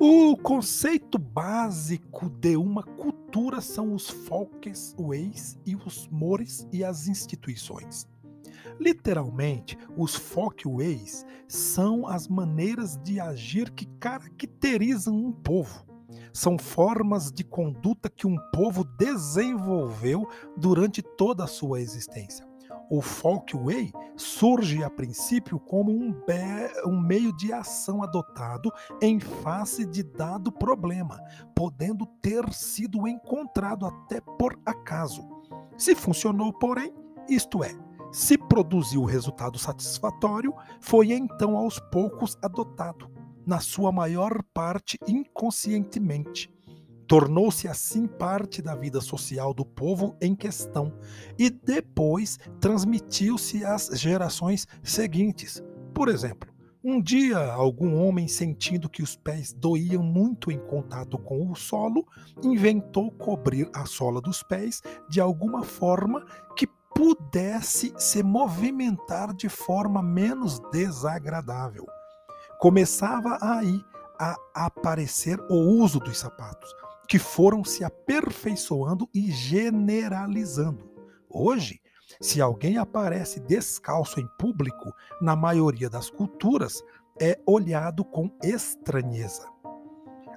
O conceito básico de uma cultura são os folques, ways e os mores e as instituições. Literalmente, os folkways são as maneiras de agir que caracterizam um povo. São formas de conduta que um povo desenvolveu durante toda a sua existência o Folkway surge a princípio como um, um, meio de ação adotado em face de dado problema, podendo ter sido encontrado até por acaso. Se funcionou, porém, isto é, se produziu resultado satisfatório, foi então aos poucos adotado, na sua maior parte inconscientemente Tornou-se assim parte da vida social do povo em questão e depois transmitiu-se às gerações seguintes. Por exemplo, um dia, algum homem, sentindo que os pés doíam muito em contato com o solo, inventou cobrir a sola dos pés de alguma forma que pudesse se movimentar de forma menos desagradável. Começava aí a aparecer o uso dos sapatos que foram se aperfeiçoando e generalizando. Hoje, se alguém aparece descalço em público, na maioria das culturas, é olhado com estranheza.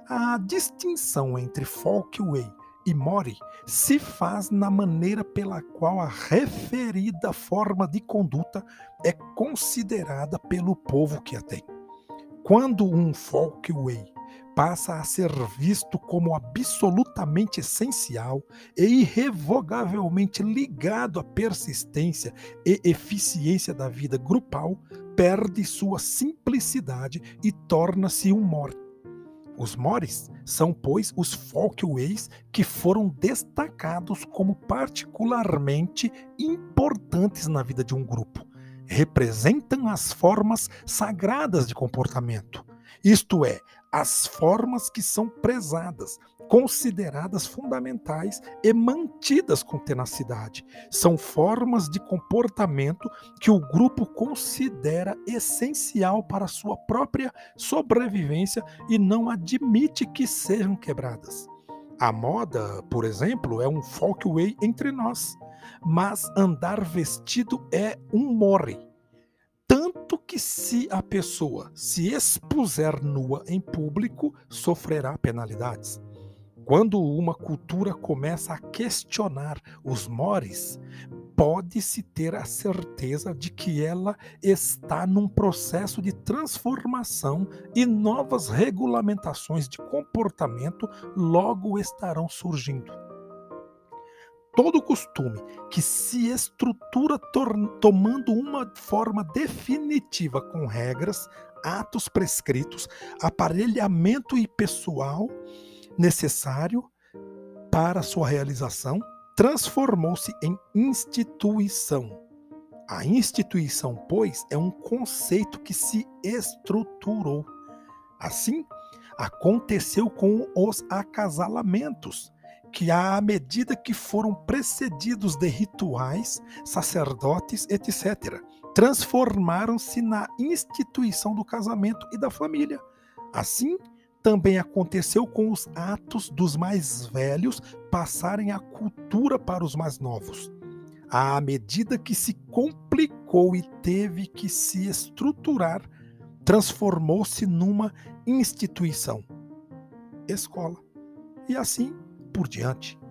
A distinção entre folkway e mori se faz na maneira pela qual a referida forma de conduta é considerada pelo povo que a tem. Quando um folkway passa a ser visto como absolutamente essencial e irrevogavelmente ligado à persistência e eficiência da vida grupal, perde sua simplicidade e torna-se um mor. Os mores são, pois, os folkways que foram destacados como particularmente importantes na vida de um grupo. Representam as formas sagradas de comportamento, isto é, as formas que são prezadas, consideradas fundamentais e mantidas com tenacidade. São formas de comportamento que o grupo considera essencial para sua própria sobrevivência e não admite que sejam quebradas. A moda, por exemplo, é um folkway entre nós, mas andar vestido é um morre tanto que se a pessoa se expuser nua em público, sofrerá penalidades. Quando uma cultura começa a questionar os mores, pode-se ter a certeza de que ela está num processo de transformação e novas regulamentações de comportamento logo estarão surgindo todo costume que se estrutura tomando uma forma definitiva com regras, atos prescritos, aparelhamento e pessoal necessário para sua realização, transformou-se em instituição. A instituição, pois, é um conceito que se estruturou. Assim, aconteceu com os acasalamentos que à medida que foram precedidos de rituais, sacerdotes, etc., transformaram-se na instituição do casamento e da família. Assim, também aconteceu com os atos dos mais velhos passarem a cultura para os mais novos. À medida que se complicou e teve que se estruturar, transformou-se numa instituição escola. E assim por diante.